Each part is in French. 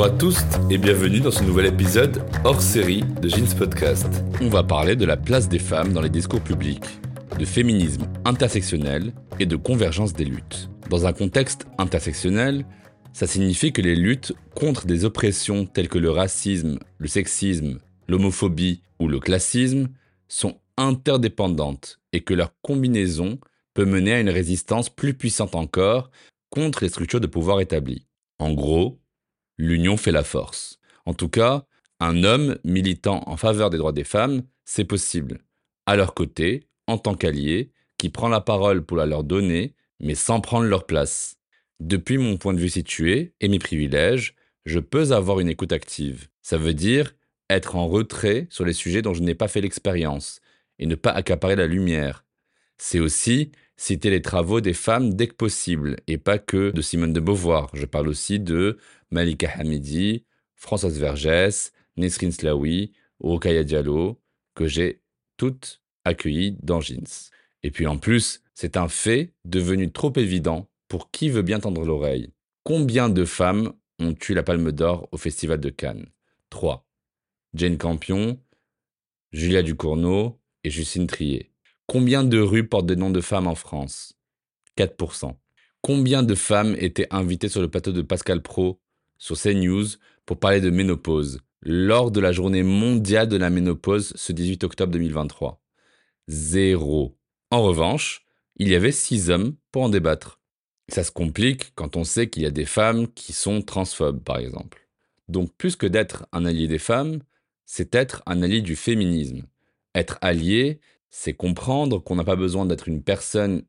Bonjour à tous et bienvenue dans ce nouvel épisode hors série de Jeans Podcast. On va parler de la place des femmes dans les discours publics, de féminisme intersectionnel et de convergence des luttes. Dans un contexte intersectionnel, ça signifie que les luttes contre des oppressions telles que le racisme, le sexisme, l'homophobie ou le classisme sont interdépendantes et que leur combinaison peut mener à une résistance plus puissante encore contre les structures de pouvoir établies. En gros, l'union fait la force. En tout cas, un homme militant en faveur des droits des femmes, c'est possible. À leur côté, en tant qu'allié, qui prend la parole pour la leur donner, mais sans prendre leur place. Depuis mon point de vue situé et mes privilèges, je peux avoir une écoute active. Ça veut dire être en retrait sur les sujets dont je n'ai pas fait l'expérience et ne pas accaparer la lumière. C'est aussi citer les travaux des femmes dès que possible, et pas que de Simone de Beauvoir. Je parle aussi de Malika Hamidi, Françoise Vergès, Nesrine Slaoui, Rokaya Diallo, que j'ai toutes accueillies dans Jeans. Et puis en plus, c'est un fait devenu trop évident pour qui veut bien tendre l'oreille. Combien de femmes ont eu la Palme d'Or au Festival de Cannes? 3. Jane Campion, Julia Ducournau et Justine Trier. Combien de rues portent des noms de femmes en France? 4%. Combien de femmes étaient invitées sur le plateau de Pascal Pro sur CNews pour parler de ménopause? Lors de la journée mondiale de la ménopause ce 18 octobre 2023 Zéro. En revanche, il y avait six hommes pour en débattre. Ça se complique quand on sait qu'il y a des femmes qui sont transphobes, par exemple. Donc plus que d'être un allié des femmes, c'est être un allié du féminisme. Être allié, c'est comprendre qu'on n'a pas besoin d'être une personne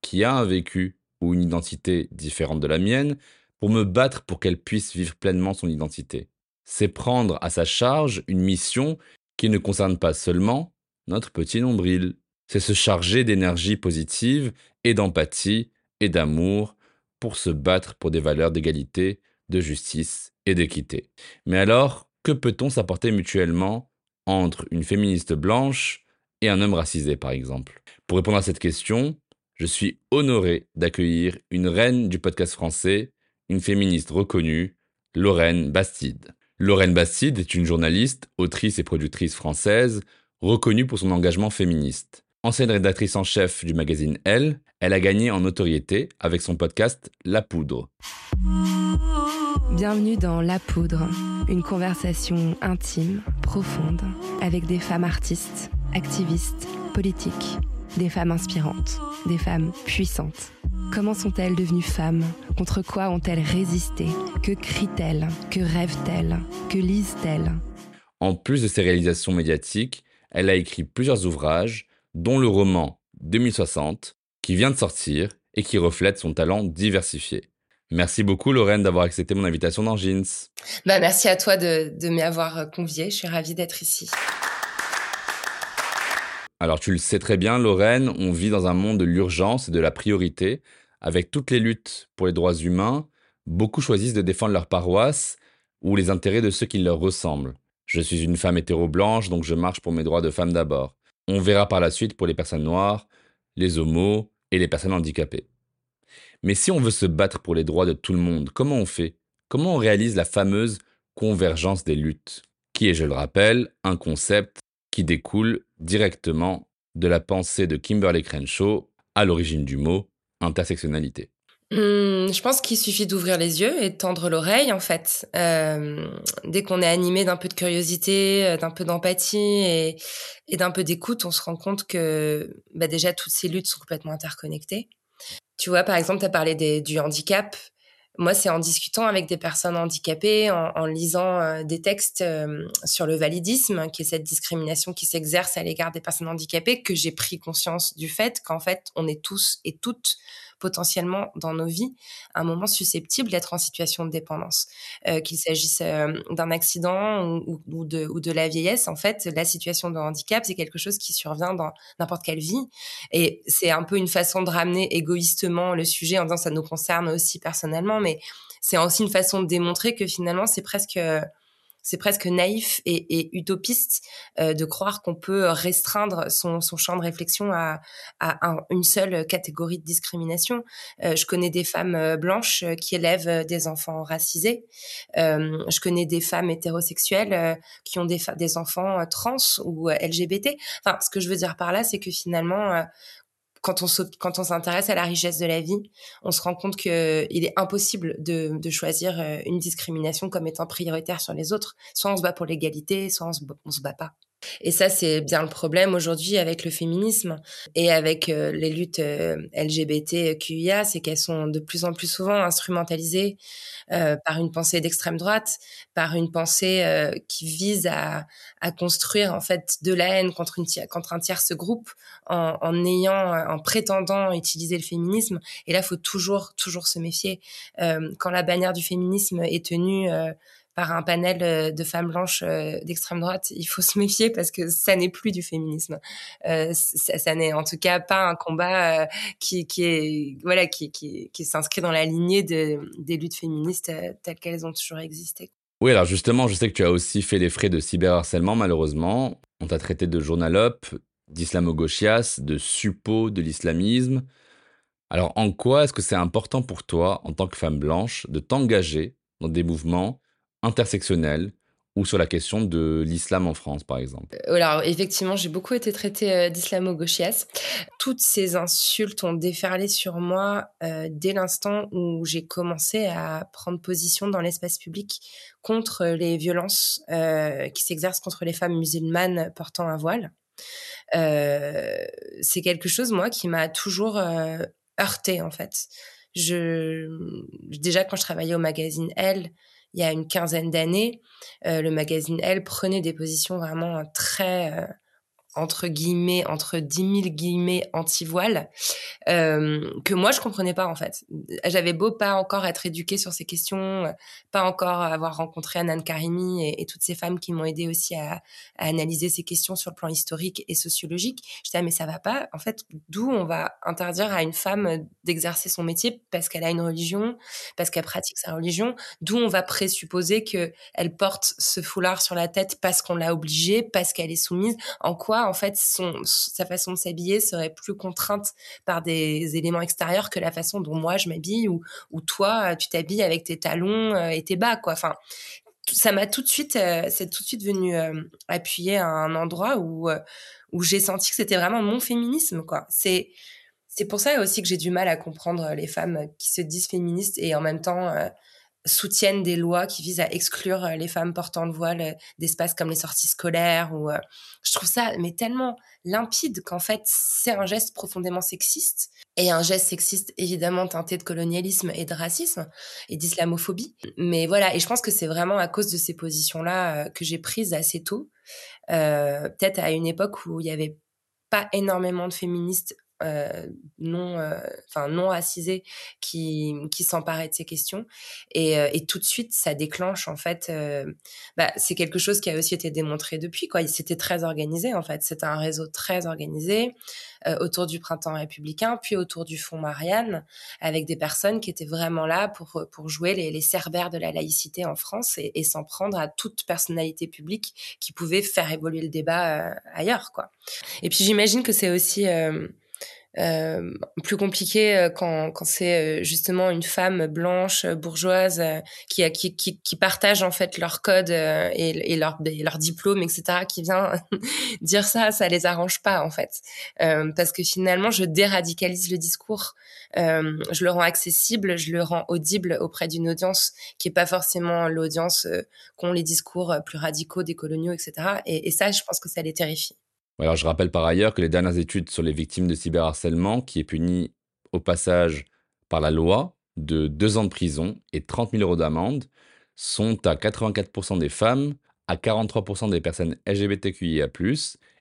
qui a un vécu ou une identité différente de la mienne pour me battre pour qu'elle puisse vivre pleinement son identité. C'est prendre à sa charge une mission qui ne concerne pas seulement notre petit nombril. C'est se charger d'énergie positive et d'empathie et d'amour pour se battre pour des valeurs d'égalité, de justice et d'équité. Mais alors, que peut-on s'apporter mutuellement entre une féministe blanche et un homme racisé, par exemple Pour répondre à cette question, je suis honoré d'accueillir une reine du podcast français, une féministe reconnue, Lorraine Bastide. Lorraine Bastide est une journaliste, autrice et productrice française, reconnue pour son engagement féministe. Ancienne rédactrice en chef du magazine Elle, elle a gagné en notoriété avec son podcast La Poudre. Bienvenue dans La Poudre, une conversation intime, profonde, avec des femmes artistes activistes, politiques, des femmes inspirantes, des femmes puissantes. Comment sont-elles devenues femmes? Contre quoi ont-elles résisté? Que crient-elles? Que rêvent-elles? Que lisent-elles? En plus de ses réalisations médiatiques, elle a écrit plusieurs ouvrages, dont le roman 2060, qui vient de sortir et qui reflète son talent diversifié. Merci beaucoup Lorraine d'avoir accepté mon invitation dans Jeans. Bah, merci à toi de, de m'avoir conviée, je suis ravie d'être ici. Alors tu le sais très bien, Lorraine, on vit dans un monde de l'urgence et de la priorité. Avec toutes les luttes pour les droits humains, beaucoup choisissent de défendre leur paroisse ou les intérêts de ceux qui leur ressemblent. Je suis une femme hétéro-blanche, donc je marche pour mes droits de femme d'abord. On verra par la suite pour les personnes noires, les homos et les personnes handicapées. Mais si on veut se battre pour les droits de tout le monde, comment on fait? Comment on réalise la fameuse convergence des luttes? Qui est, je le rappelle, un concept qui découle directement de la pensée de Kimberly Crenshaw à l'origine du mot intersectionnalité. Mmh, je pense qu'il suffit d'ouvrir les yeux et de tendre l'oreille, en fait. Euh, dès qu'on est animé d'un peu de curiosité, euh, d'un peu d'empathie et, d'un peu d'écoute, on se rend compte que bah déjà toutes ces luttes sont complètement interconnectées. Tu vois, par exemple, tu as parlé du handicap. Moi, c'est en discutant avec des personnes handicapées, en, lisant euh, des textes euh, sur le validisme, qui est cette discrimination qui s'exerce à l'égard des personnes handicapées, que j'ai pris conscience du fait qu'en fait, on est tous et toutes potentiellement dans nos vies un moment susceptible d'être en situation de dépendance. Euh, qu'il s'agisse euh, d'un accident ou, ou, de, ou de la vieillesse, en fait, la situation de handicap, c'est quelque chose qui survient dans n'importe quelle vie. Et c'est un peu une façon de ramener égoïstement le sujet en disant ça nous concerne aussi personnellement, mais c'est aussi une façon de démontrer que finalement, c'est presque c'est presque naïf et, utopiste euh, de croire qu'on peut restreindre son, champ de réflexion à, une seule catégorie de discrimination. Euh, je connais des femmes euh, blanches qui élèvent des enfants racisés. je connais des femmes hétérosexuelles qui ont des, des enfants trans ou LGBT. Enfin, ce que je veux dire par là, c'est que finalement, quand on s'intéresse à la richesse de la vie, on se rend compte que il est impossible de, de, choisir euh, une discrimination comme étant prioritaire sur les autres. Soit on se bat pour l'égalité, soit on se, on se bat pas. Et ça, c'est bien le problème aujourd'hui avec le féminisme et avec euh, les luttes euh, LGBTQIA, c'est qu'elles sont de plus en plus souvent instrumentalisées euh, par une pensée d'extrême droite, par une pensée qui vise à, construire en fait de la haine contre un tierce groupe en, en, ayant, en prétendant utiliser le féminisme. Et là, faut toujours, toujours se méfier. quand la bannière du féminisme est tenue par un panel euh, de femmes blanches euh, d'extrême droite, il faut se méfier parce que ça n'est plus du féminisme. Euh, ça, n'est en tout cas pas un combat qui, est voilà qui, qui, qui s'inscrit dans la lignée de, des luttes féministes telles qu'elles ont toujours existé. Oui, alors justement, je sais que tu as aussi fait les frais de cyberharcèlement, malheureusement. On t'a traité de journalope, d'islamo-gauchias, de suppo de l'islamisme. Alors en quoi est-ce que c'est important pour toi, en tant que femme blanche, de t'engager dans des mouvements intersectionnelle ou sur la question de l'islam en France, par exemple euh, Alors, effectivement, j'ai beaucoup été traitée euh, d'islamo-gauchias. Toutes ces insultes ont déferlé sur moi euh, dès l'instant où j'ai commencé à prendre position dans l'espace public contre les violences qui s'exercent contre les femmes musulmanes portant un voile. c'est quelque chose, moi, qui m'a toujours heurté, en fait. Je... Déjà, quand je travaillais au magazine Elle, il y a une quinzaine d'années, euh, le magazine Elle prenait des positions vraiment très euh, entre guillemets, entre 10 000 guillemets anti-voile, euh, que moi je comprenais pas en fait. J'avais beau pas encore être éduquée sur ces questions, pas encore avoir rencontré Anne Karimi et, toutes ces femmes qui m'ont aidé aussi à, analyser ces questions sur le plan historique et sociologique. J'étais ah, mais ça va pas. En fait, d'où on va interdire à une femme d'exercer son métier parce qu'elle a une religion, parce qu'elle pratique sa religion? D'où on va présupposer que elle porte ce foulard sur la tête parce qu'on l'a obligée, parce qu'elle est soumise? En quoi en fait, sa façon de s'habiller serait plus contrainte par des éléments extérieurs que la façon dont moi je m'habille ou, toi tu t'habilles avec tes talons euh, et tes bas, quoi. Enfin, ça m'a tout de suite, euh, c'est tout de suite venu euh, appuyer à un endroit où où j'ai senti que c'était vraiment mon féminisme, quoi. C'est c'est pour ça aussi que j'ai du mal à comprendre les femmes qui se disent féministes et en même temps soutiennent des lois qui visent à exclure euh, les femmes portant le voile euh, d'espaces comme les sorties scolaires ou euh, je trouve ça mais tellement limpide qu'en fait c'est un geste profondément sexiste et un geste sexiste évidemment teinté de colonialisme et de racisme et d'islamophobie. Mais voilà et je pense que c'est vraiment à cause de ces positions là que j'ai prises assez tôt peut-être à une époque où il y avait pas énormément de féministes euh, non, euh, enfin non assisés qui qui s'emparaient de ces questions et, euh, et, tout de suite ça déclenche en fait. bah, c'est quelque chose qui a aussi été démontré depuis quoi. C'était très organisé en fait. C'était un réseau très organisé autour du printemps républicain, puis autour du Fonds Marianne, avec des personnes qui étaient vraiment là pour pour jouer les, les cerbères de la laïcité en France et, et s'en prendre à toute personnalité publique qui pouvait faire évoluer le débat ailleurs quoi. Et puis j'imagine que c'est aussi euh, plus compliqué euh, quand, quand c'est euh, justement une femme blanche bourgeoise qui, qui, qui, qui partage en fait leur code et, et, leur, leur diplôme etc qui vient dire ça ça les arrange pas en fait. Parce que finalement je déradicalise le discours. Je le rends accessible je le rends audible auprès d'une audience qui est pas forcément l'audience qu'ont les discours plus radicaux des coloniaux etc et, et ça je pense que ça les terrifie je rappelle par ailleurs que les dernières études sur les victimes de cyberharcèlement, qui est puni au passage par la loi de deux ans de prison et 30 000 euros d'amende, sont à 84% des femmes, à 43% des personnes LGBTQIA+,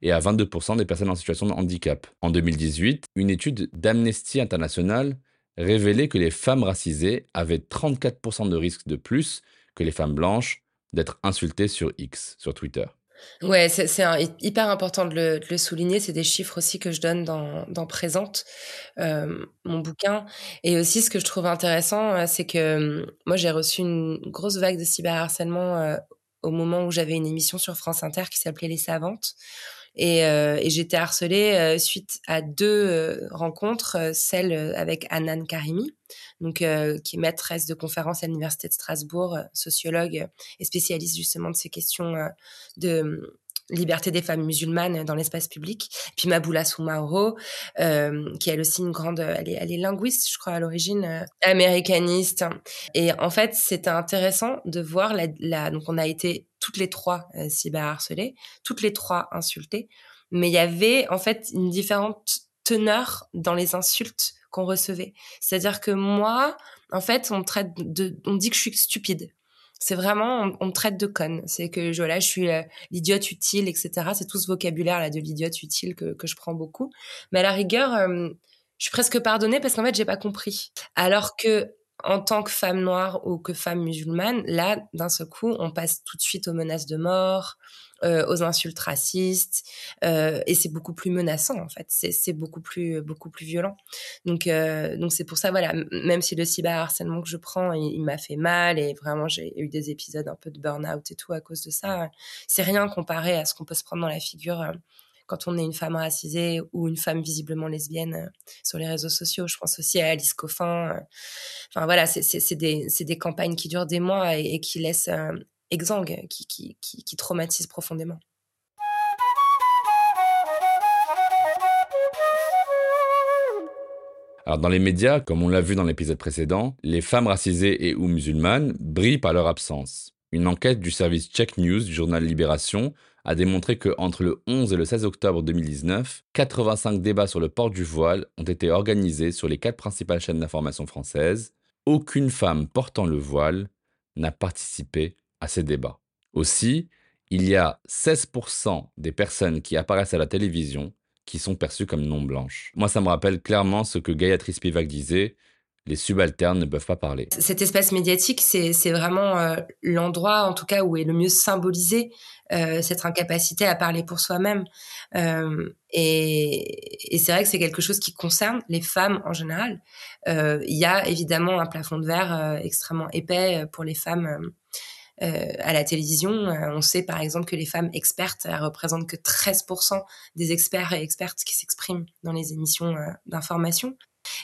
et à 22% des personnes en situation de handicap. En 2018, une étude d'Amnesty International révélait que les femmes racisées avaient 34% de risque de plus que les femmes blanches d'être insultées sur X, sur Twitter. Ouais, c'est hyper important de le, souligner. C'est des chiffres aussi que je donne dans, dans Présente, euh, mon bouquin. Et aussi, ce que je trouve intéressant, euh, c'est que euh, moi, j'ai reçu une grosse vague de cyberharcèlement au moment où j'avais une émission sur France Inter qui s'appelait Les Savantes. Et, euh, et j'étais harcelée euh, suite à deux euh, rencontres, celle avec Anan Karimi, donc qui est maîtresse de conférence à l'université de Strasbourg, sociologue et spécialiste justement de ces questions de liberté des femmes musulmanes dans l'espace public. Puis Maboula Soumaoro, euh, qui est aussi une grande, elle est, elle est linguiste, je crois à l'origine, euh, américaniste. Et en fait, c'était intéressant de voir la, la, donc on a été toutes les trois euh, cyberharcelées, toutes les trois insultées, mais il y avait en fait une différente teneur dans les insultes qu'on recevait. C'est-à-dire que moi, en fait, on me traite de, on dit que je suis stupide. C'est vraiment, on, me traite de conne. C'est que je, je suis euh, l'idiote utile, etc. C'est tout ce vocabulaire là de l'idiote utile que, que je prends beaucoup. Mais à la rigueur, euh, je suis presque pardonnée parce qu'en fait, j'ai pas compris. Alors que en tant que femme noire ou que femme musulmane, là, d'un seul coup, on passe tout de suite aux menaces de mort, euh, aux insultes racistes, euh, et c'est beaucoup plus menaçant en fait. C'est beaucoup plus beaucoup plus violent. Donc euh, donc c'est pour ça voilà, même si le cyberharcèlement que je prends, il, m'a fait mal et vraiment j'ai eu des épisodes un peu de burn-out et tout à cause de ça. C'est rien comparé à ce qu'on peut se prendre dans la figure quand on est une femme racisée ou une femme visiblement lesbienne sur les réseaux sociaux. Je pense aussi à Alice Coffin. Enfin voilà, c'est des, campagnes qui durent des mois et, qui laissent exsangue, qui, qui, qui, traumatise profondément. Alors dans les médias, comme on l'a vu dans l'épisode précédent, les femmes racisées et ou musulmanes brillent par leur absence. Une enquête du service Check News du journal Libération a démontré que entre le 11 et le 16 octobre 2019, 85 débats sur le port du voile ont été organisés sur les quatre principales chaînes d'information françaises. Aucune femme portant le voile n'a participé à ces débats. Aussi, il y a 16% des personnes qui apparaissent à la télévision qui sont perçues comme non blanches. Moi, ça me rappelle clairement ce que Gayatri Spivak disait les subalternes ne peuvent pas parler. Cet espace médiatique, c'est vraiment euh, l'endroit, en tout cas, où est le mieux symbolisé euh, cette incapacité à parler pour soi-même. Euh, et, c'est vrai que c'est quelque chose qui concerne les femmes en général. Il y a évidemment un plafond de verre extrêmement épais pour les femmes à la télévision. On sait par exemple que les femmes expertes elles représentent que 13% des experts et expertes qui s'expriment dans les émissions d'information.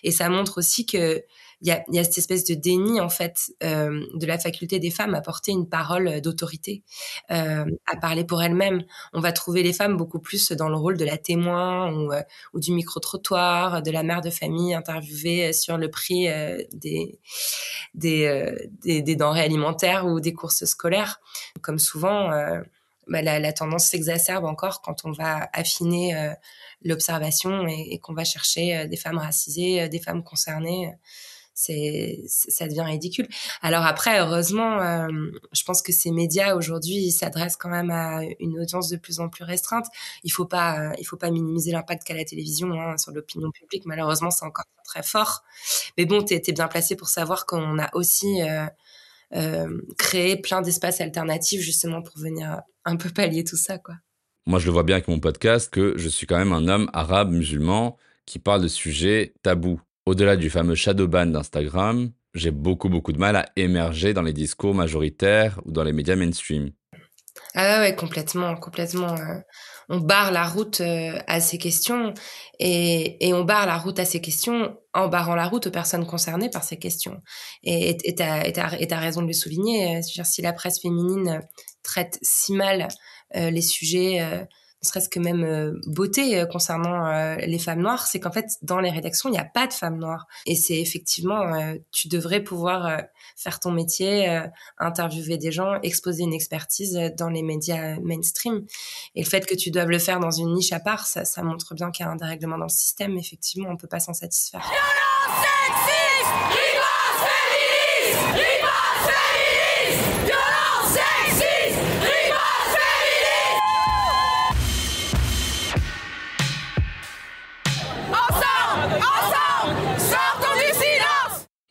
Et ça montre aussi que il y a, y a, cette espèce de déni en fait euh, de la faculté des femmes à porter une parole d'autorité, euh, à parler pour elles-mêmes. On va trouver les femmes beaucoup plus dans le rôle de la témoin ou, euh, ou du micro trottoir, de la mère de famille interviewée sur le prix euh, des des, des, des denrées alimentaires ou des courses scolaires. Comme souvent, bah, la, la, tendance s'exacerbe encore quand on va affiner l'observation et, et qu'on va chercher des femmes racisées, des femmes concernées c'est ça devient ridicule. Alors après, heureusement, euh, je pense que ces médias aujourd'hui s'adressent quand même à une audience de plus en plus restreinte. Il faut pas, il faut pas minimiser l'impact qu'a la télévision hein, sur l'opinion publique. Malheureusement, c'est encore très fort. Mais bon, tu bien placé pour savoir qu'on a aussi euh, euh, créé plein d'espaces alternatifs justement pour venir un peu pallier tout ça, quoi. Moi, je le vois bien avec mon podcast que je suis quand même un homme arabe musulman qui parle de sujets tabous. Au-delà du fameux shadow ban d'Instagram, j'ai beaucoup beaucoup de mal à émerger dans les discours majoritaires ou dans les médias mainstream. Ah ouais, complètement, complètement. Euh, on barre la route euh, à ces questions et, et, on barre la route à ces questions en barrant la route aux personnes concernées par ces questions. Et tu as, raison de le souligner. Euh, si la presse féminine traite si mal les sujets serait-ce que même euh, beauté euh, concernant euh, les femmes noires, c'est qu'en fait, dans les rédactions, il n'y a pas de femmes noires. Et c'est effectivement, tu devrais pouvoir faire ton métier, interviewer des gens, exposer une expertise dans les médias mainstream. Et le fait que tu doives le faire dans une niche à part, ça, montre bien qu'il y a un dérèglement dans le système. Effectivement, on peut pas s'en satisfaire.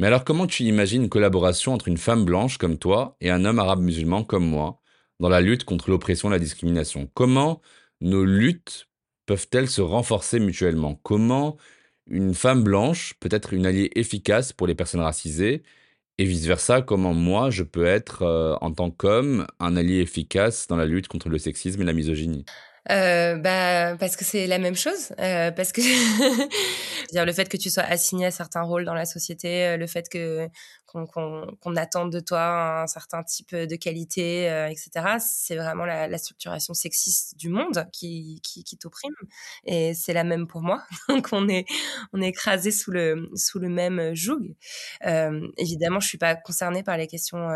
Mais alors comment tu imagines une collaboration entre une femme blanche comme toi et un homme arabe musulman comme moi dans la lutte contre l'oppression et la discrimination? Comment nos luttes peuvent-elles se renforcer mutuellement? Comment une femme blanche peut être une alliée efficace pour les personnes racisées Et vice-versa, comment moi, je peux être, euh, en tant qu'homme, un allié efficace dans la lutte contre le sexisme et la misogynie? Euh, bah parce que c'est la même chose euh, parce que dire le fait que tu sois assigné à certains rôles dans la société euh, le fait que qu'on qu'on attende de toi un certain type de qualité euh, etc c'est vraiment la, la, structuration sexiste du monde qui qui, qui t'opprime. Et c'est la même pour moi. Donc on est on est écrasé sous le sous le même joug. Euh, évidemment je suis pas concernée par les questions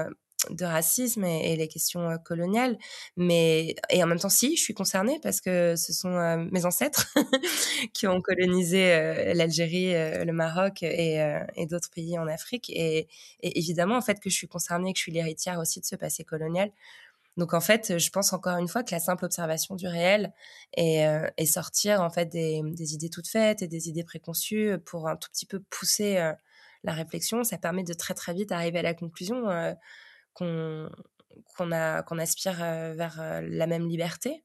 de racisme et, les questions coloniales. Mais et en même temps, si, je suis concernée parce que ce sont mes ancêtres qui ont colonisé l'Algérie, le Maroc et, d'autres pays en Afrique. Et, évidemment, en fait, que je suis concernée, que je suis l'héritière aussi de ce passé colonial. Donc en fait, je pense encore une fois que la simple observation du réel et, sortir en fait des, idées toutes faites et des idées préconçues pour un tout petit peu pousser la réflexion, ça permet de très très vite arriver à la conclusion qu'on qu'on aspire euh, vers euh, la même liberté,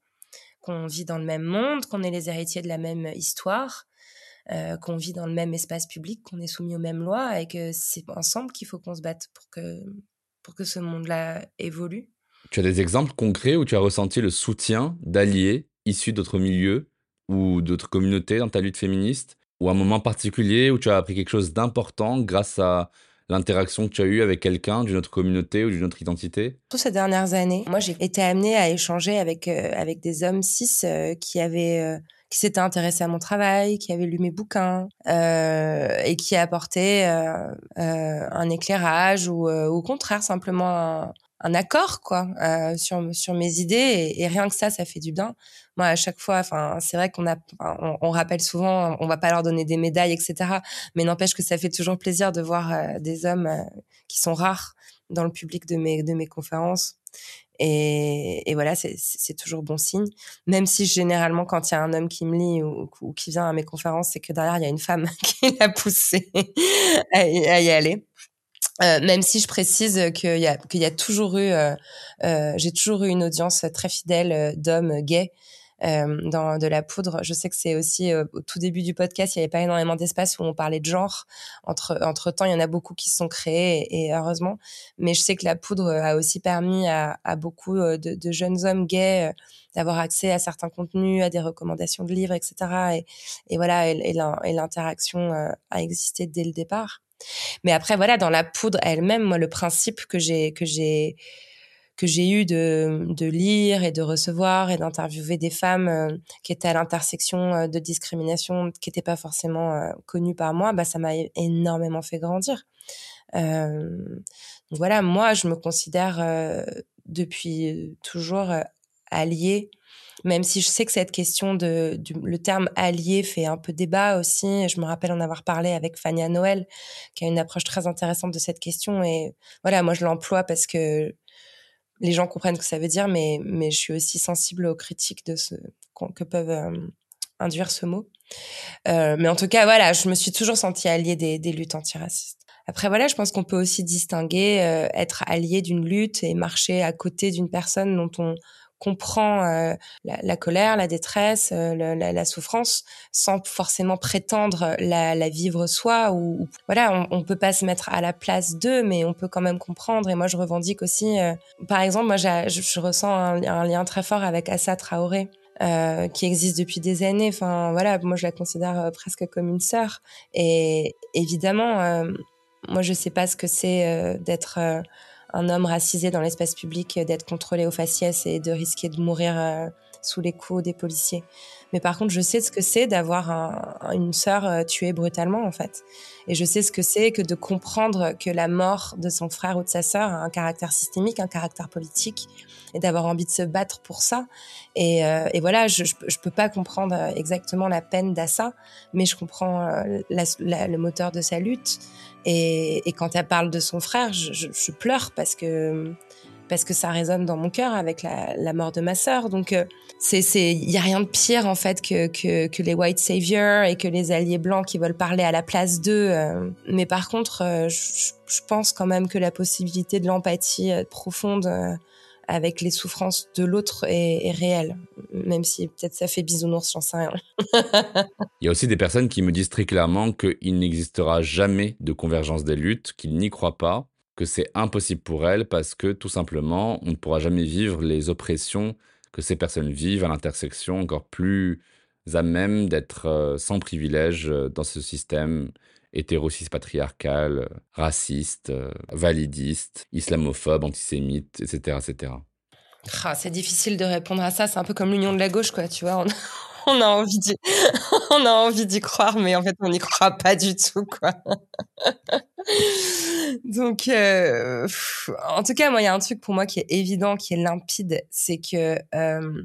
qu'on vit dans le même monde, qu'on est les héritiers de la même histoire, euh, qu'on vit dans le même espace public, qu'on est soumis aux mêmes lois et que c'est ensemble qu'il faut qu'on se batte pour que, pour que ce monde-là évolue. Tu as des exemples concrets où tu as ressenti le soutien d'alliés issus d'autres milieux ou d'autres communautés dans ta lutte féministe ou un moment particulier où tu as appris quelque chose d'important grâce à l'interaction que tu as eue avec quelqu'un d'une autre communauté ou d'une autre identité? Toutes ces dernières années, moi j'ai été amenée à échanger avec, euh, avec des hommes cis euh, qui avaient... Euh, qui s'étaient intéressés à mon travail, qui avaient lu mes bouquins et qui apportaient un éclairage ou au contraire simplement un accord quoi euh, sur sur mes idées et, rien que ça ça fait du bien. Moi à chaque fois enfin c'est vrai qu'on a on, rappelle souvent on va pas leur donner des médailles etc mais n'empêche que ça fait toujours plaisir de voir euh, des hommes euh, qui sont rares dans le public de mes de mes conférences. Et, et voilà c'est c'est toujours bon signe. Même si généralement quand il y a un homme qui me lit ou, ou qui vient à mes conférences c'est que derrière il y a une femme qui l'a poussé à y aller euh, même si je précise qu'il y a qu'il y a toujours eu, euh, euh, j'ai toujours eu une audience très fidèle d'hommes gays dans de la poudre. Je sais que c'est aussi au tout début du podcast, il n'y avait pas énormément d'espace où on parlait de genre. Entre entre temps, il y en a beaucoup qui se sont créés et, heureusement. Mais je sais que la poudre a aussi permis à, à beaucoup de, de, jeunes hommes gays d'avoir accès à certains contenus, à des recommandations de livres, etc. Et, voilà, et l'interaction a existé dès le départ. Mais après, voilà, dans la poudre elle-même, moi, le principe que j'ai que j'ai que j'ai eu de, lire et de recevoir et d'interviewer des femmes euh, qui étaient à l'intersection euh, de discrimination qui n'étaient pas forcément euh, connues par moi, bah, ça m'a énormément fait grandir. donc voilà, moi, je me considère depuis toujours alliée même si je sais que cette question de le terme allié fait un peu débat aussi. Je me rappelle en avoir parlé avec Fania Noël, qui a une approche très intéressante de cette question. Et voilà, moi je l'emploie parce que les gens comprennent ce que ça veut dire, mais mais je suis aussi sensible aux critiques de ce que peuvent euh, induire ce mot. Euh, mais en tout cas, voilà, je me suis toujours sentie alliée des, des luttes antiracistes. Après, voilà, je pense qu'on peut aussi distinguer euh, être allié d'une lutte et marcher à côté d'une personne dont on comprend euh, la, la, colère, la détresse, euh, la, la, souffrance, sans forcément prétendre la, la vivre soi. Ou, voilà, on, on, peut pas se mettre à la place d'eux, mais on peut quand même comprendre. Et moi, je revendique aussi, euh, par exemple, moi, je, je, ressens un, lien très fort avec Assa Traoré. Euh, qui existe depuis des années. Enfin, voilà, moi je la considère presque comme une sœur. Et évidemment, moi je sais pas ce que c'est d'être un homme racisé dans l'espace public euh, d'être contrôlé au faciès et de risquer de mourir euh, sous les coups des policiers. Mais par contre, je sais ce que c'est d'avoir une sœur euh, tuée brutalement, en fait. Et je sais ce que c'est que de comprendre que la mort de son frère ou de sa sœur a un caractère systémique, un caractère politique, et d'avoir envie de se battre pour ça. Et, et voilà, je, je, peux pas comprendre exactement la peine d'Assa, mais je comprends le moteur de sa lutte. Et, et, quand elle parle de son frère, je, je, pleure parce que parce que ça résonne dans mon cœur avec la, la, mort de ma sœur. Donc euh, c'est il y a rien de pire en fait que, que, que les white saviors et que les alliés blancs qui veulent parler à la place d'eux. Euh. Mais par contre, euh, je, pense quand même que la possibilité de l'empathie profonde avec les souffrances de l'autre est, est, réelle, même si peut-être ça fait bisounours, j'en sais rien. Il y a aussi des personnes qui me disent très clairement qu'il n'existera jamais de convergence des luttes, qu'ils n'y croient pas, que c'est impossible pour elle parce que tout simplement, on ne pourra jamais vivre les oppressions que ces personnes vivent à l'intersection, encore plus à même d'être euh, sans privilège euh, dans ce système hétérosis patriarcal, raciste, validiste, islamophobe, antisémite, etc. etc. Ah, c'est difficile de répondre à ça. C'est un peu comme l'union de la gauche, quoi. Tu vois, on, a envie d'y, on a envie d'y croire, mais en fait, on n'y croit pas du tout, quoi. Donc, euh, en tout cas, moi, il y a un truc pour moi qui est évident, qui est limpide, c'est que euh,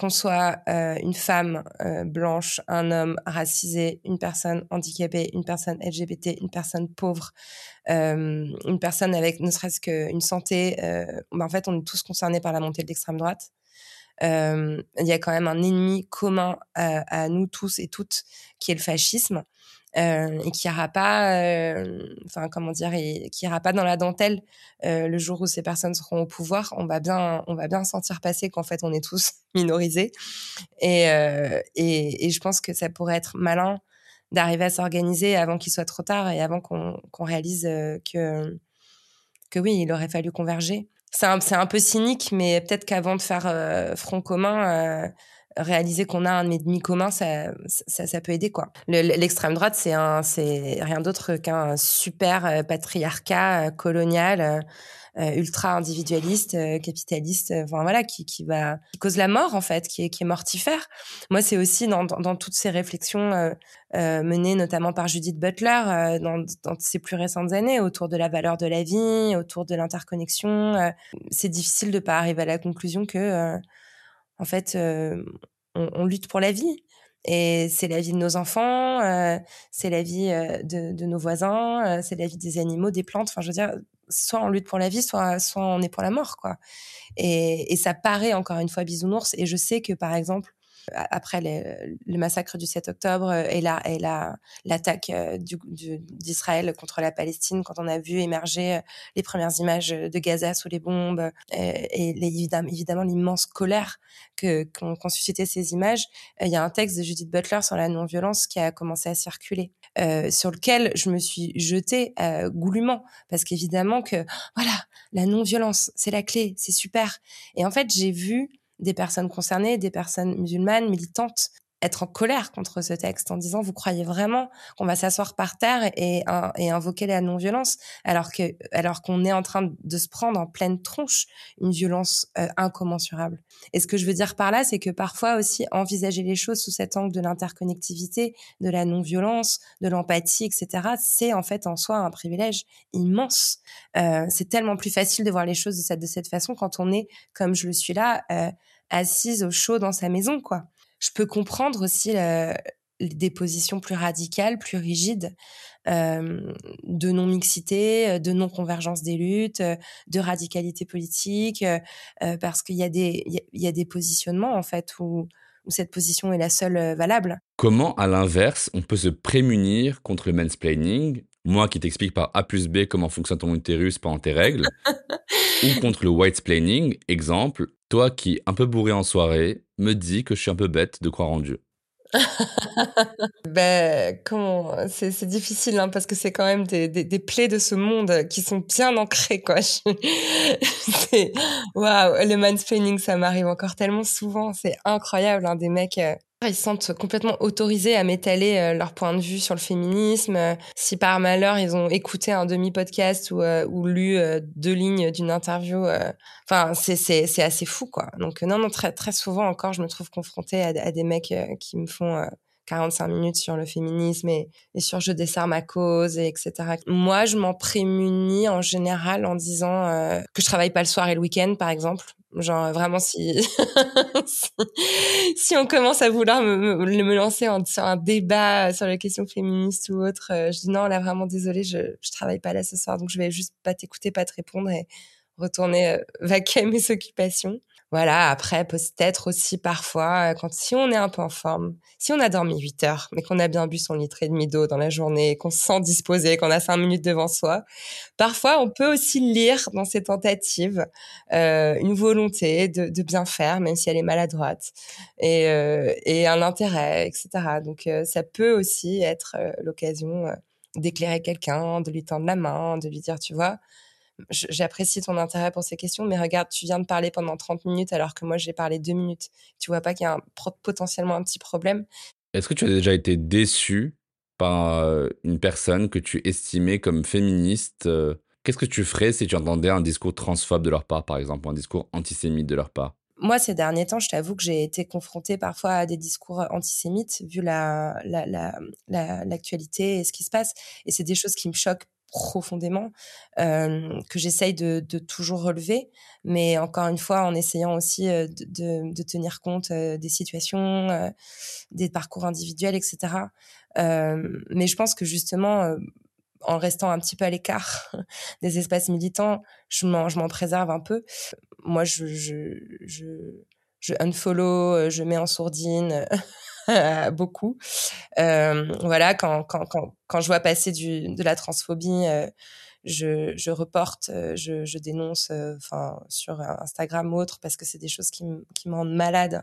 qu'on soit euh, une femme blanche, un homme racisé, une personne handicapée, une personne LGBT, une personne pauvre, une personne avec ne serait-ce qu'une santé, ben, en fait, on est tous concernés par la montée de l'extrême droite. Il y a quand même un ennemi commun à, nous tous et toutes, qui est le fascisme. Euh, et qui ira pas, euh, enfin comment dire, et qui ira pas dans la dentelle euh, le jour où ces personnes seront au pouvoir. On va bien, on va bien sentir passer qu'en fait on est tous minorisés. Et, et, et je pense que ça pourrait être malin d'arriver à s'organiser avant qu'il soit trop tard et avant qu'on réalise que que oui, il aurait fallu converger. C'est un, un, peu cynique, mais peut-être qu'avant de faire front commun, réaliser qu'on a un ennemi commun, ça, ça, ça peut aider quoi. L'extrême droite, c'est un, c'est rien d'autre qu'un super euh, patriarcat euh, colonial. Euh, ultra individualiste, capitaliste, enfin voilà, qui, qui va qui cause la mort en fait, qui est, qui est mortifère. Moi, c'est aussi dans, dans, toutes ces réflexions euh, menées notamment par Judith Butler dans, dans ses plus récentes années autour de la valeur de la vie, autour de l'interconnexion. c'est difficile de pas arriver à la conclusion que en fait, euh, on, lutte pour la vie. Et c'est la vie de nos enfants, euh, c'est la vie euh, de, nos voisins, c'est la vie des animaux, des plantes. Enfin, je veux dire, soit on lutte pour la vie, soit, soit on est pour la mort, quoi. Et, et ça paraît encore une fois bisounours. Et je sais que, par exemple, après le massacre du 7 octobre euh, et la et la l'attaque euh, d'Israël contre la Palestine quand on a vu émerger euh, les premières images de Gaza sous les bombes et, évidemment l'immense colère qu'ont suscité ces images il y a un texte de Judith Butler sur la non-violence qui a commencé à circuler sur lequel je me suis jetée goulûment parce qu'évidemment que voilà la non-violence c'est la clé c'est super. Et en fait j'ai vu des personnes concernées, des personnes musulmanes, militantes, être en colère contre ce texte en disant vous croyez vraiment qu'on va s'asseoir par terre et, et invoquer la non-violence alors que alors qu'on est en train de se prendre en pleine tronche une violence euh, incommensurable. Et ce que je veux dire par là, c'est que parfois aussi envisager les choses sous cet angle de l'interconnectivité, de la non-violence, de l'empathie, etc. C'est en fait en soi un privilège immense. Euh, c'est tellement plus facile de voir les choses de cette de cette façon quand on est comme je le suis là. Euh, assise au chaud dans sa maison, quoi je peux comprendre aussi des positions plus radicales, plus rigides, de non-mixité, de non-convergence des luttes, de radicalité politique, parce qu'il y, a des, il y a des positionnements, en fait, où, où cette position est la seule valable. Comment, à l'inverse, on peut se prémunir contre le mansplaining? Moi qui t'explique par A plus B comment fonctionne ton utérus pendant tes règles, ou contre le white-splaining, exemple, toi qui, un peu bourré en soirée, me dis que je suis un peu bête de croire en Dieu. ben, comment c'est, difficile hein, parce que c'est quand même des, des, plaies de ce monde qui sont bien ancrées quoi. waouh, le mansplaining ça m'arrive encore tellement souvent, c'est incroyable hein, des mecs euh, ils se sentent complètement autorisés à m'étaler euh, leur point de vue sur le féminisme. si par malheur ils ont écouté un demi-podcast ou, euh, ou lu euh, deux lignes d'une interview, enfin c'est c'est c'est assez fou quoi. Donc non non très très souvent encore je me trouve confrontée à, des mecs qui me font 45 minutes sur le féminisme et, sur je desserre ma cause et etc. Moi, je m'en prémunis en général en disant euh, que je travaille pas le soir et le week-end, par exemple. Genre vraiment si si, on commence à vouloir me, me, lancer en, sur un débat sur la question féministe ou autre, euh, je dis non là vraiment désolée, je je travaille pas là ce soir donc je vais juste pas t'écouter, pas te répondre et retourner euh, vaquer mes occupations. Voilà, après, peut-être aussi parfois, euh, quand si on est un peu en forme, si on a dormi 8 heures, mais qu'on a bien bu son litre et demi d'eau dans la journée, qu'on se sent disposé, qu'on a 5 minutes devant soi, parfois on peut aussi lire dans ces tentatives euh, une volonté de, de, bien faire, même si elle est maladroite, et, euh, et un intérêt, etc. Donc ça peut aussi être l'occasion d'éclairer quelqu'un, de lui tendre la main, de lui dire, tu vois, j'apprécie ton intérêt pour ces questions, mais regarde, tu viens de parler pendant 30 minutes alors que moi j'ai parlé deux minutes. Tu vois pas qu'il y a potentiellement un petit problème? Est-ce que tu as déjà été déçu par euh, une personne que tu estimais comme féministe euh, Qu'est-ce que tu ferais si tu entendais un discours transphobe de leur part, par exemple, ou un discours antisémite de leur part? Moi, ces derniers temps, je t'avoue que j'ai été confrontée parfois à des discours antisémites, vu la, l'actualité et ce qui se passe. Et c'est des choses qui me choquent profondément, que j'essaye de, toujours relever, mais encore une fois en essayant aussi de, tenir compte des situations, des parcours individuels, etc. mais je pense que justement, en restant un petit peu à l'écart des espaces militants, je m'en préserve un peu. Moi, je, je, je, je unfollow, je mets en sourdine beaucoup. Euh, voilà, quand, quand, quand, quand, je vois passer du, de la transphobie, euh, je, je, reporte, euh, je, je dénonce sur Instagram ou autre parce que c'est des choses qui, qui me rendent malade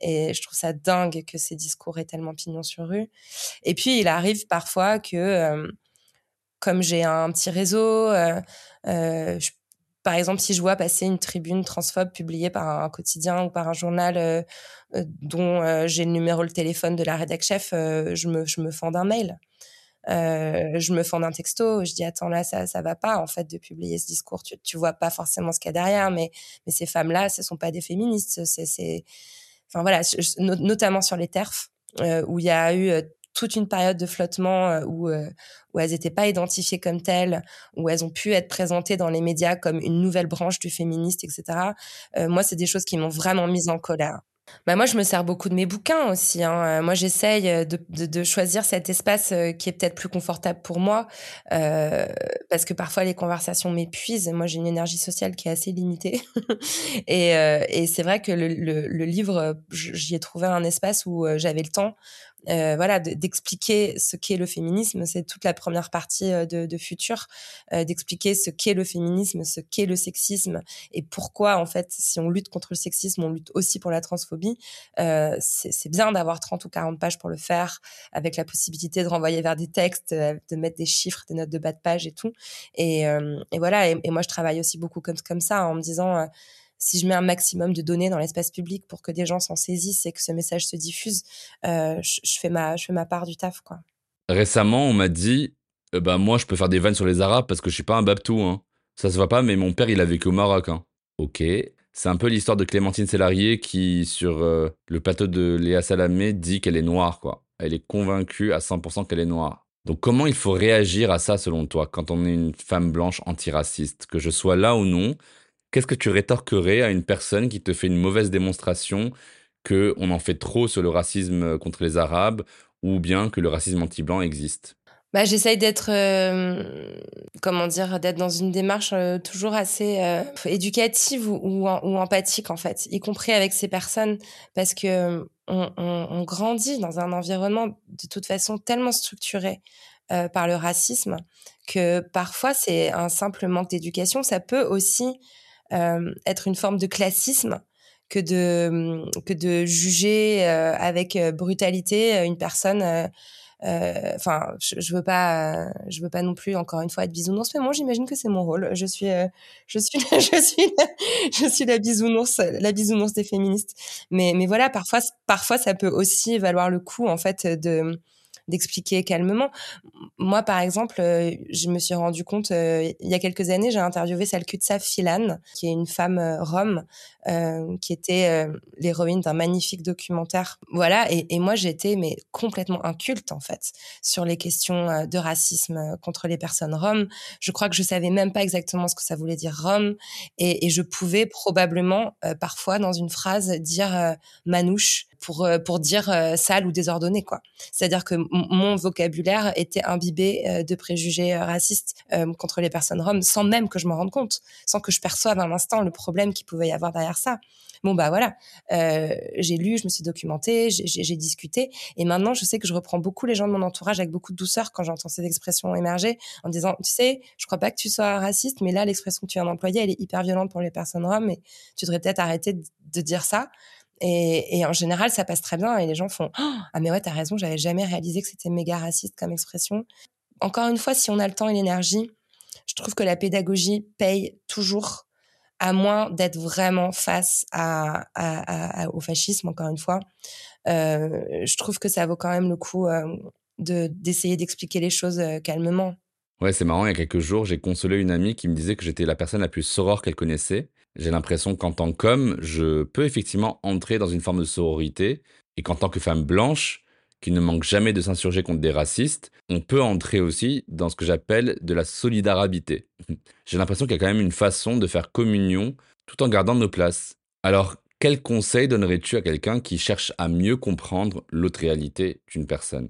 et je trouve ça dingue que ces discours aient tellement pignon sur rue. Et puis il arrive parfois que comme j'ai un petit réseau, je par exemple, si je vois passer une tribune transphobe publiée par un quotidien ou par un journal euh, euh, dont euh, j'ai le numéro de téléphone de la rédac chef, je, me, je me fends d'un mail. je me fends d'un texto, je dis attends là ça ça va pas en fait de publier ce discours, tu tu vois pas forcément ce qu'il y a derrière, mais mais ces femmes là, ce sont pas des féministes, c'est enfin voilà, notamment sur les terfs où il y a eu toute une période de flottement euh, où, euh, où elles n'étaient pas identifiées comme telles, où elles ont pu être présentées dans les médias comme une nouvelle branche du féministe, etc. Euh, moi, c'est des choses qui m'ont vraiment mise en colère. Bah moi, je me sers beaucoup de mes bouquins aussi. Hein. Moi, j'essaye de, de, de, choisir cet espace qui est peut-être plus confortable pour moi, euh, parce que parfois les conversations m'épuisent. Moi, j'ai une énergie sociale qui est assez limitée, et, euh, et c'est vrai que le, le, le livre, j'y ai trouvé un espace où j'avais le temps euh, voilà, d'expliquer ce qu'est le féminisme. C'est toute la première partie euh, de, de Futur, euh, d'expliquer ce qu'est le féminisme, ce qu'est le sexisme et pourquoi, en fait, si on lutte contre le sexisme, on lutte aussi pour la transphobie. c'est bien d'avoir 30 ou 40 pages pour le faire, avec la possibilité de renvoyer vers des textes, de mettre des chiffres, des notes de bas de page et tout. Et, et voilà, et, et, moi, je travaille aussi beaucoup comme, comme ça, en me disant si je mets un maximum de données dans l'espace public pour que des gens s'en saisissent et que ce message se diffuse, euh, je, fais ma, je fais ma part du taf, quoi. Récemment, on m'a dit, bah moi, je peux faire des vannes sur les Arabes parce que je suis pas un babtou, hein. Ça se voit pas, mais mon père, il a vécu au Maroc, hein. Ok. C'est un peu l'histoire de Clémentine Sélarié qui, sur euh, le plateau de Léa Salamé, dit qu'elle est noire, quoi. Elle est convaincue à 100% qu'elle est noire. Donc comment il faut réagir à ça selon toi quand on est une femme blanche antiraciste? Que je sois là ou non, Qu'est-ce que tu rétorquerais à une personne qui te fait une mauvaise démonstration que on en fait trop sur le racisme euh, contre les Arabes ou bien que le racisme anti-blanc existe? Bah, j'essaye d'être, euh, dans une démarche euh, toujours assez éducative ou, empathique en fait, y compris avec ces personnes, parce que on, grandit dans un environnement de toute façon tellement structuré par le racisme que parfois c'est un simple manque d'éducation. Ça peut aussi être une forme de classisme que de que de juger euh, avec euh, brutalité une personne enfin je, je, veux pas je veux pas non plus encore une fois être bisounours mais moi j'imagine que c'est mon rôle. Je suis je suis je suis la, je suis la bisounours la bisounours des féministes. Mais mais voilà parfois parfois ça peut aussi valoir le coup en fait de d'expliquer calmement. Moi, par exemple, euh, je me suis rendu compte euh, il y a quelques années, j'ai interviewé Salkutsa Filan, qui est une femme euh, qui était l'héroïne d'un magnifique documentaire. Voilà, et, moi j'étais mais complètement inculte en fait sur les questions de racisme contre les personnes roms. Je crois que je savais même pas exactement ce que ça voulait dire rome, et, je pouvais probablement parfois dans une phrase dire manouche pour euh, pour dire euh, sale ou désordonné quoi. C'est-à-dire que mon vocabulaire était imbibé euh, de préjugés racistes contre les personnes roms sans même que je m'en rende compte, sans que je perçoive un instant le problème qu'il pouvait y avoir derrière ça. Bon bah voilà, j'ai lu, je me suis documentée, j'ai discuté et maintenant je sais que je reprends beaucoup les gens de mon entourage avec beaucoup de douceur quand j'entends ces expressions émerger en disant tu sais, je crois pas que tu sois raciste mais là l'expression que tu viens d'employer elle est hyper violente pour les personnes roms et tu devrais peut-être arrêter de dire ça et, et, en général, ça passe très bien et les gens font Ah, mais ouais, t'as raison, j'avais jamais réalisé que c'était méga raciste comme expression. encore une fois, si on a le temps et l'énergie, je trouve que la pédagogie paye toujours, à moins d'être vraiment face au fascisme, encore une fois. Euh, je trouve que ça vaut quand même le coup euh, de d'essayer d'expliquer les choses euh, calmement. Ouais, c'est marrant, il y a quelques jours, j'ai consolé une amie qui me disait que j'étais la personne la plus sorore qu'elle connaissait. J'ai l'impression qu'en tant qu'homme, je peux effectivement entrer dans une forme de sororité, et qu'en tant que femme blanche, qui ne manque jamais de s'insurger contre des racistes, on peut entrer aussi dans ce que j'appelle de la solidarité. J'ai l'impression qu'il y a quand même une façon de faire communion tout en gardant nos places. Alors, quel conseil donnerais-tu à quelqu'un qui cherche à mieux comprendre l'autre réalité d'une personne?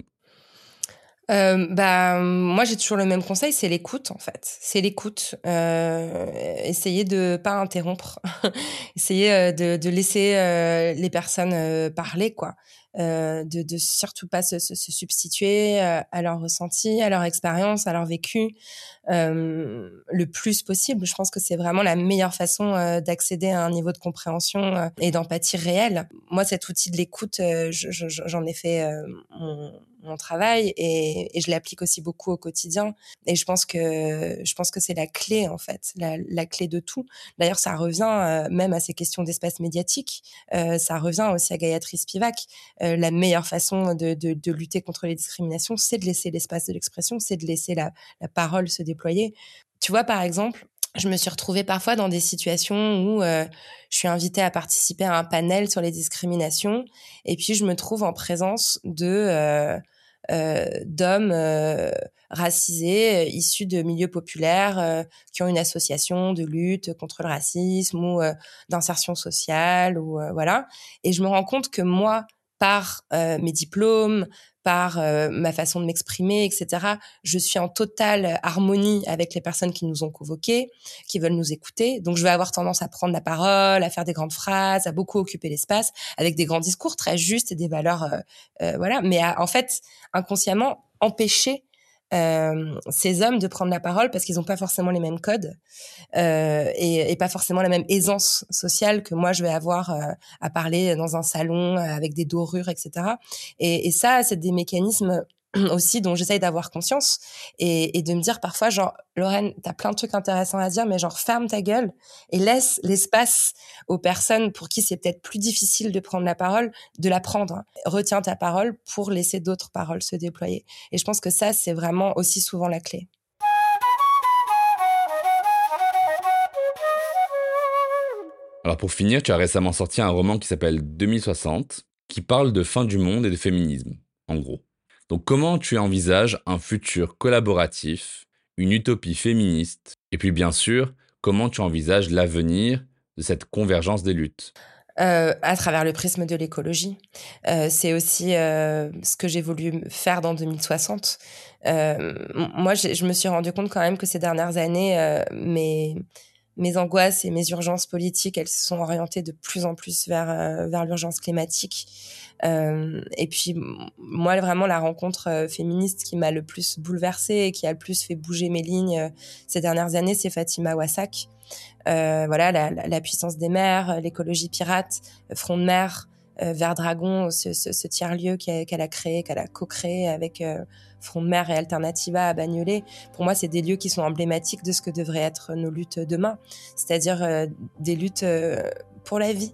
Euh, bah moi j'ai toujours le même conseil, c'est l'écoute en fait. C'est l'écoute. Euh, essayer de pas interrompre, essayer euh, de, laisser euh, les personnes parler quoi. Euh, de, de surtout pas se, se, se substituer euh, à leur ressenti, à leur expérience, à leur vécu euh, le plus possible. Je pense que c'est vraiment la meilleure façon euh, d'accéder à un niveau de compréhension et d'empathie réelle. Moi, cet outil de l'écoute, j'en ai fait mon, mon, travail et, je l'applique aussi beaucoup au quotidien. Et je pense que je pense que c'est la clé en fait, la, clé de tout. D'ailleurs, ça revient même à ces questions d'espace médiatique. ça revient aussi à Gayatri Spivak. Euh, la meilleure façon de, de, lutter contre les discriminations, c'est de laisser l'espace de l'expression, c'est de laisser la, la parole se déployer. Tu vois, par exemple, je me suis retrouvée parfois dans des situations où euh, je suis invitée à participer à un panel sur les discriminations et puis je me trouve en présence de euh, euh, d'hommes euh, racisés issus de milieux populaires qui ont une association de lutte contre le racisme ou d'insertion sociale ou voilà. Et je me rends compte que moi par euh, mes diplômes, par euh, ma façon de m'exprimer, etc. Je suis en totale harmonie avec les personnes qui nous ont convoqués, qui veulent nous écouter. Donc, je vais avoir tendance à prendre la parole, à faire des grandes phrases, à beaucoup occuper l'espace, avec des grands discours très justes et des valeurs, euh, voilà. Mais à, en fait, inconsciemment, empêcher euh, ces hommes de prendre la parole parce qu'ils n'ont pas forcément les mêmes codes euh, et, et, pas forcément la même aisance sociale que moi je vais avoir euh, à parler dans un salon avec des dorures, etc. Et, et ça, c'est des mécanismes aussi dont j'essaye d'avoir conscience et, de me dire parfois genre Lorraine t'as plein de trucs intéressants à dire mais genre ferme ta gueule et laisse l'espace aux personnes pour qui c'est peut-être plus difficile de prendre la parole de la prendre retiens ta parole pour laisser d'autres paroles se déployer et je pense que ça c'est vraiment aussi souvent la clé. Alors pour finir tu as récemment sorti un roman qui s'appelle 2060 qui parle de fin du monde et de féminisme en gros donc comment tu envisages un futur collaboratif, une utopie féministe, et puis bien sûr, comment tu envisages l'avenir de cette convergence des luttes? Euh, à travers le prisme de l'écologie. Euh, c'est aussi euh, ce que j'ai voulu faire dans 2060. Euh, moi, je me suis rendu compte quand même que ces dernières années, mes, mes angoisses et mes urgences politiques, elles se sont orientées de plus en plus vers, euh, vers l'urgence climatique. Euh, et puis, moi, vraiment, la rencontre euh, féministe qui m'a le plus bouleversée et qui a le plus fait bouger mes lignes euh, ces dernières années, c'est Fatima Wassak. Euh, voilà, la, la, puissance des mers, l'écologie pirate, Front de mer, Vert Dragon, ce, tiers-lieu qu'elle a créé, qu'elle a co-créé avec Front de mer et Alternativa à Bagnolet. Pour moi, c'est des lieux qui sont emblématiques de ce que devraient être nos luttes demain, c'est-à-dire des luttes pour la vie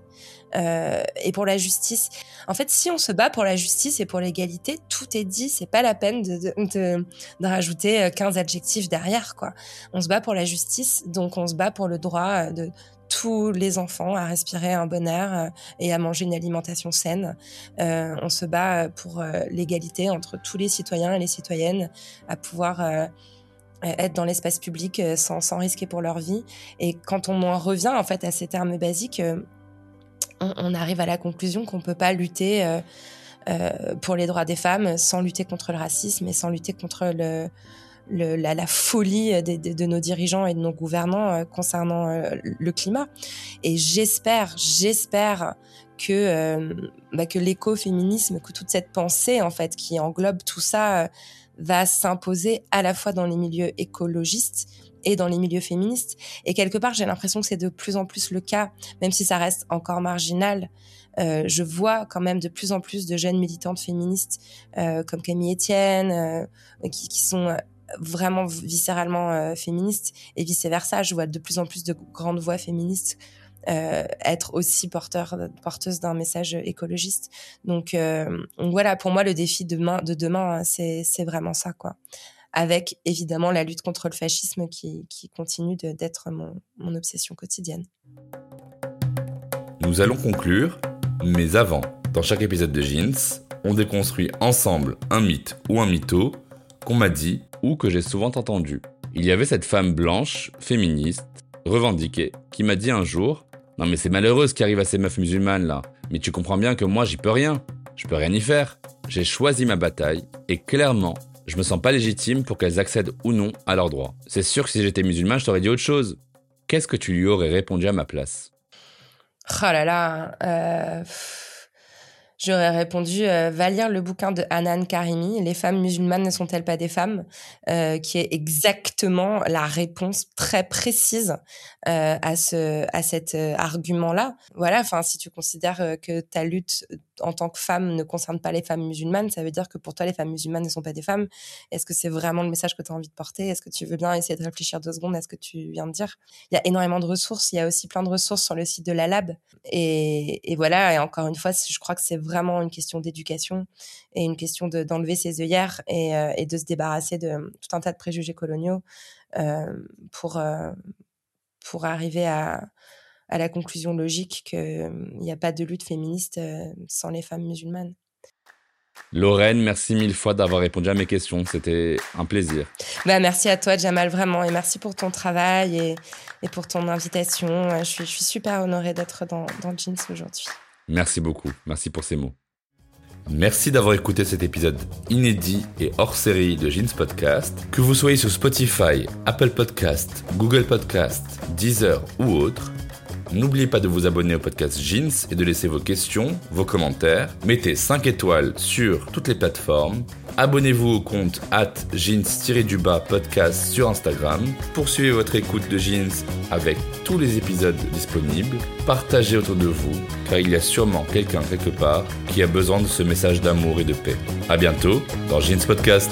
euh, et pour la justice. En fait, si on se bat pour la justice et pour l'égalité, tout est dit. C'est pas la peine de, de, rajouter 15 euh, adjectifs derrière, quoi. On se bat pour la justice, donc on se bat pour le droit de tous les enfants à respirer un bon air euh, et à manger une alimentation saine. Euh, on se bat pour euh, l'égalité entre tous les citoyens et les citoyennes, à pouvoir être dans l'espace public sans, risquer pour leur vie. Et quand on en revient en fait à ces termes basiques, on, arrive à la conclusion qu'on peut pas lutter pour les droits des femmes sans lutter contre le racisme et sans lutter contre le, le, la, la, folie de, de, de, nos dirigeants et de nos gouvernants euh, concernant euh, le climat. Et j'espère, j'espère que euh, bah, que l'écoféminisme, que toute cette pensée en fait qui englobe tout ça va s'imposer à la fois dans les milieux écologistes et dans les milieux féministes. Et quelque part, j'ai l'impression que c'est de plus en plus le cas, même si ça reste encore marginal. Euh, je vois quand même de plus en plus de jeunes militantes féministes euh, comme Camille Etienne, euh, qui, qui, sont vraiment viscéralement féministe et vice versa. Je vois de plus en plus de grandes voix féministes être aussi porteur, porteuse d'un message écologiste. Donc, voilà, pour moi, le défi de demain, de demain c'est vraiment ça, quoi. Avec évidemment la lutte contre le fascisme qui, qui continue d'être mon, mon obsession quotidienne. Nous allons conclure, mais avant, dans chaque épisode de Jeans, on déconstruit ensemble un mythe ou un mytho qu'on m'a dit ou que j'ai souvent entendu. Il y avait cette femme blanche, féministe, revendiquée, qui m'a dit un jour Non mais c'est malheureux ce qui arrive à ces meufs musulmanes là, mais tu comprends bien que moi j'y peux rien, je peux rien y faire. J'ai choisi ma bataille et clairement, je me sens pas légitime pour qu'elles accèdent ou non à leurs droits. C'est sûr que si j'étais musulman, je t'aurais dit autre chose. Qu'est-ce que tu lui aurais répondu à ma place? Oh là là, euh... J'aurais répondu euh, va lire le bouquin de Hanan Karimi, Les femmes musulmanes ne sont-elles pas des femmes? Euh, qui est exactement la réponse très précise euh, à ce à cet euh, argument-là. Voilà, enfin si tu considères euh, que ta lutte en tant que femme ne concerne pas les femmes musulmanes, ça veut dire que pour toi les femmes musulmanes ne sont pas des femmes. Est-ce que c'est vraiment le message que tu as envie de porter? Est-ce que tu veux bien essayer de réfléchir deux secondes à ce que tu viens de dire? Il y a énormément de ressources, il y a aussi plein de ressources sur le site de la Lab. Et, voilà, et encore une fois, je crois que c'est vraiment une question d'éducation et une question d'enlever ses œillères et, euh, et, de se débarrasser de tout un tas de préjugés coloniaux euh, pour, euh, pour arriver à, à la conclusion logique qu'il n'y a pas de lutte féministe sans les femmes musulmanes. Lorraine, merci mille fois d'avoir répondu à mes questions. C'était un plaisir. Bah, merci à toi, Jamal, vraiment. Et merci pour ton travail et, et pour ton invitation. Je suis, je suis super honorée d'être dans, dans Jeans aujourd'hui. Merci beaucoup. Merci pour ces mots. Merci d'avoir écouté cet épisode inédit et hors série de Jeans Podcast. Que vous soyez sur Spotify, Apple Podcast, Google Podcast, Deezer ou autre, n'oubliez pas de vous abonner au podcast Jeans et de laisser vos questions, vos commentaires. Mettez 5 étoiles sur toutes les plateformes Abonnez-vous au compte at jeans-du-bas podcast sur Instagram. Poursuivez votre écoute de Jeans avec tous les épisodes disponibles. Partagez autour de vous, car il y a sûrement quelqu'un quelque part qui a besoin de ce message d'amour et de paix. À bientôt dans Jeans Podcast.